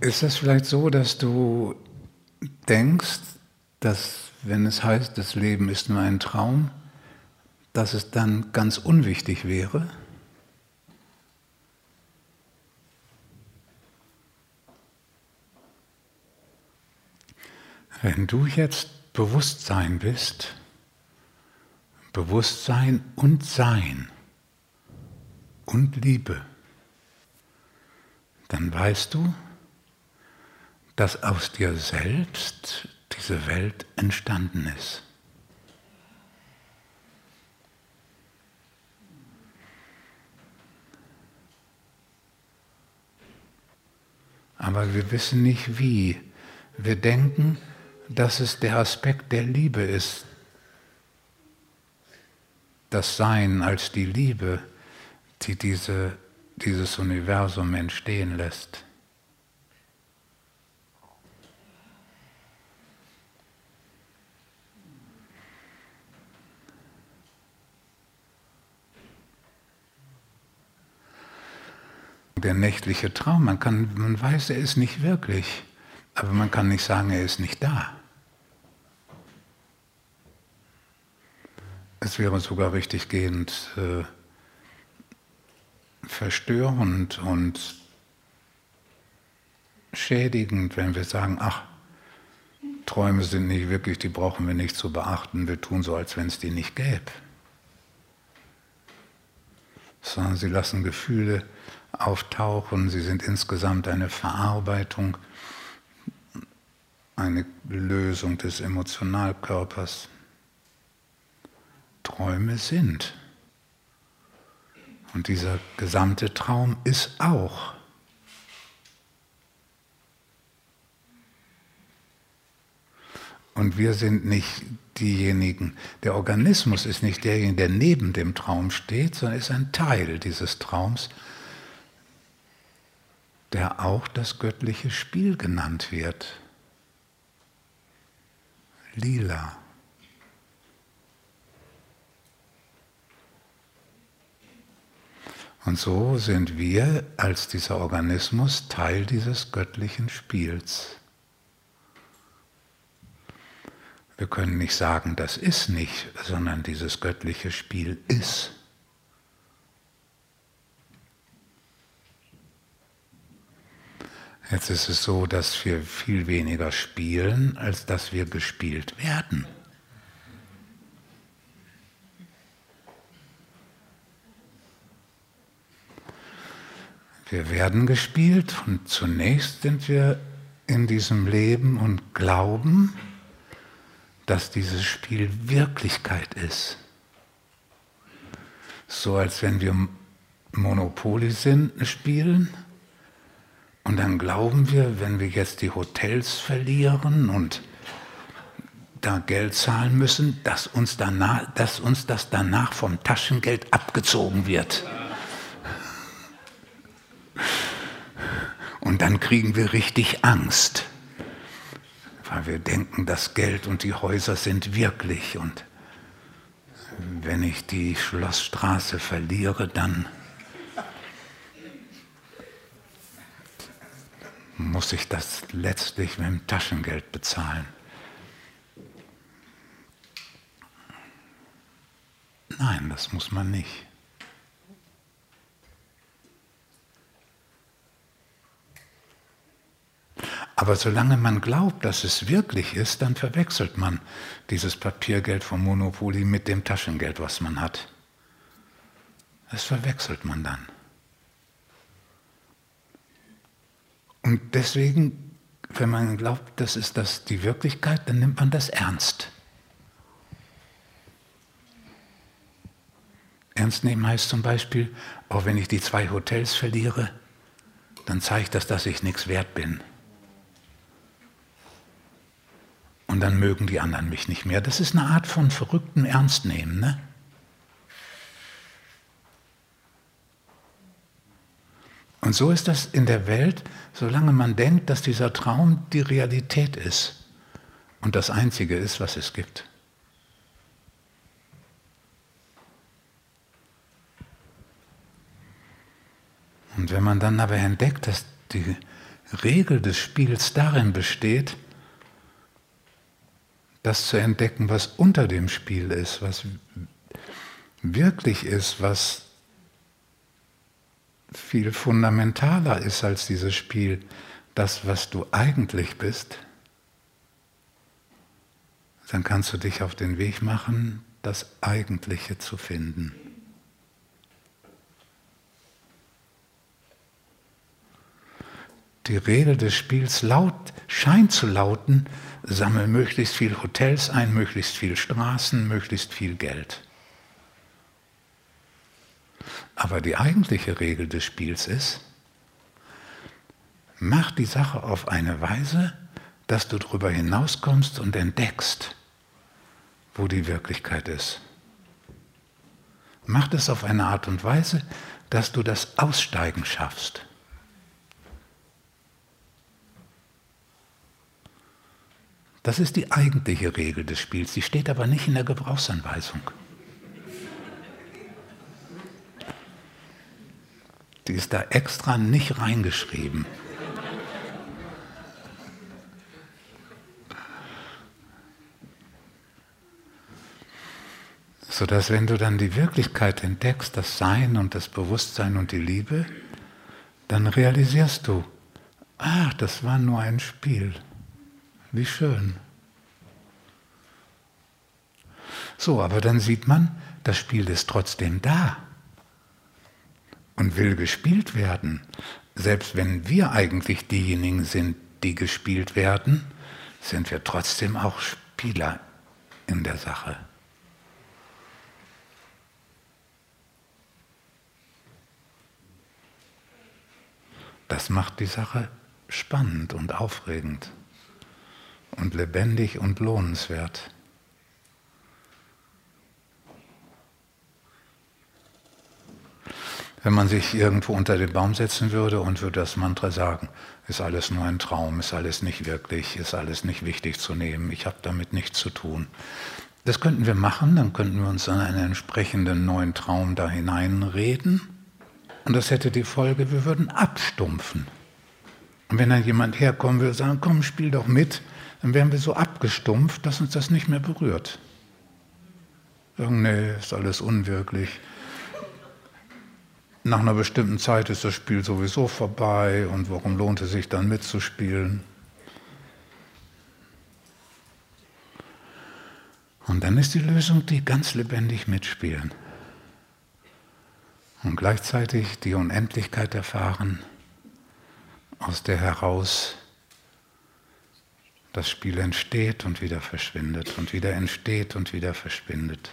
Ist es vielleicht so, dass du denkst, dass wenn es heißt, das Leben ist nur ein Traum, dass es dann ganz unwichtig wäre? Wenn du jetzt Bewusstsein bist, Bewusstsein und Sein und Liebe, dann weißt du, dass aus dir selbst diese Welt entstanden ist. Aber wir wissen nicht wie. Wir denken, dass es der Aspekt der Liebe ist. Das Sein als die Liebe, die diese, dieses Universum entstehen lässt. Der nächtliche Traum, man, kann, man weiß, er ist nicht wirklich, aber man kann nicht sagen, er ist nicht da. Es wäre sogar richtig gehend äh, verstörend und schädigend, wenn wir sagen, ach, Träume sind nicht wirklich, die brauchen wir nicht zu beachten, wir tun so, als wenn es die nicht gäbe. Sondern sie lassen Gefühle auftauchen, sie sind insgesamt eine Verarbeitung, eine Lösung des Emotionalkörpers. Träume sind. Und dieser gesamte Traum ist auch. Und wir sind nicht diejenigen, der Organismus ist nicht derjenige, der neben dem Traum steht, sondern ist ein Teil dieses Traums, der auch das göttliche Spiel genannt wird. Lila. Und so sind wir als dieser Organismus Teil dieses göttlichen Spiels. Wir können nicht sagen, das ist nicht, sondern dieses göttliche Spiel ist. Jetzt ist es so, dass wir viel weniger spielen, als dass wir gespielt werden. Wir werden gespielt und zunächst sind wir in diesem Leben und glauben, dass dieses Spiel Wirklichkeit ist. So als wenn wir Monopoly sind, spielen und dann glauben wir, wenn wir jetzt die Hotels verlieren und da Geld zahlen müssen, dass uns, danach, dass uns das danach vom Taschengeld abgezogen wird. Und dann kriegen wir richtig Angst, weil wir denken, das Geld und die Häuser sind wirklich. Und wenn ich die Schlossstraße verliere, dann muss ich das letztlich mit dem Taschengeld bezahlen. Nein, das muss man nicht. Aber solange man glaubt, dass es wirklich ist, dann verwechselt man dieses Papiergeld vom Monopoly mit dem Taschengeld, was man hat. Das verwechselt man dann. Und deswegen, wenn man glaubt, das ist das die Wirklichkeit, dann nimmt man das ernst. Ernst nehmen heißt zum Beispiel, auch wenn ich die zwei Hotels verliere, dann zeigt das, dass ich nichts wert bin und dann mögen die anderen mich nicht mehr. Das ist eine Art von verrücktem Ernstnehmen. Ne? Und so ist das in der Welt, solange man denkt, dass dieser Traum die Realität ist und das Einzige ist, was es gibt. Und wenn man dann aber entdeckt, dass die Regel des Spiels darin besteht, das zu entdecken, was unter dem Spiel ist, was wirklich ist, was viel fundamentaler ist als dieses Spiel, das, was du eigentlich bist, dann kannst du dich auf den Weg machen, das Eigentliche zu finden. Die Regel des Spiels laut, scheint zu lauten, sammel möglichst viel Hotels ein, möglichst viel Straßen, möglichst viel Geld. Aber die eigentliche Regel des Spiels ist, mach die Sache auf eine Weise, dass du darüber hinauskommst und entdeckst, wo die Wirklichkeit ist. Mach das auf eine Art und Weise, dass du das Aussteigen schaffst. Das ist die eigentliche Regel des Spiels, die steht aber nicht in der Gebrauchsanweisung. Die ist da extra nicht reingeschrieben. Sodass wenn du dann die Wirklichkeit entdeckst, das Sein und das Bewusstsein und die Liebe, dann realisierst du, ach, das war nur ein Spiel. Wie schön. So, aber dann sieht man, das Spiel ist trotzdem da und will gespielt werden, selbst wenn wir eigentlich diejenigen sind, die gespielt werden, sind wir trotzdem auch Spieler in der Sache. Das macht die Sache spannend und aufregend und lebendig und lohnenswert. Wenn man sich irgendwo unter den Baum setzen würde und würde das Mantra sagen, ist alles nur ein Traum, ist alles nicht wirklich, ist alles nicht wichtig zu nehmen, ich habe damit nichts zu tun. Das könnten wir machen, dann könnten wir uns an einen entsprechenden neuen Traum da hineinreden. Und das hätte die Folge, wir würden abstumpfen. Und wenn dann jemand herkommen würde und sagen, komm, spiel doch mit, dann wären wir so abgestumpft, dass uns das nicht mehr berührt. Sagen, nee, ist alles unwirklich nach einer bestimmten Zeit ist das Spiel sowieso vorbei und warum lohnt es sich dann mitzuspielen? Und dann ist die Lösung die ganz lebendig mitspielen und gleichzeitig die Unendlichkeit erfahren, aus der heraus das Spiel entsteht und wieder verschwindet und wieder entsteht und wieder verschwindet.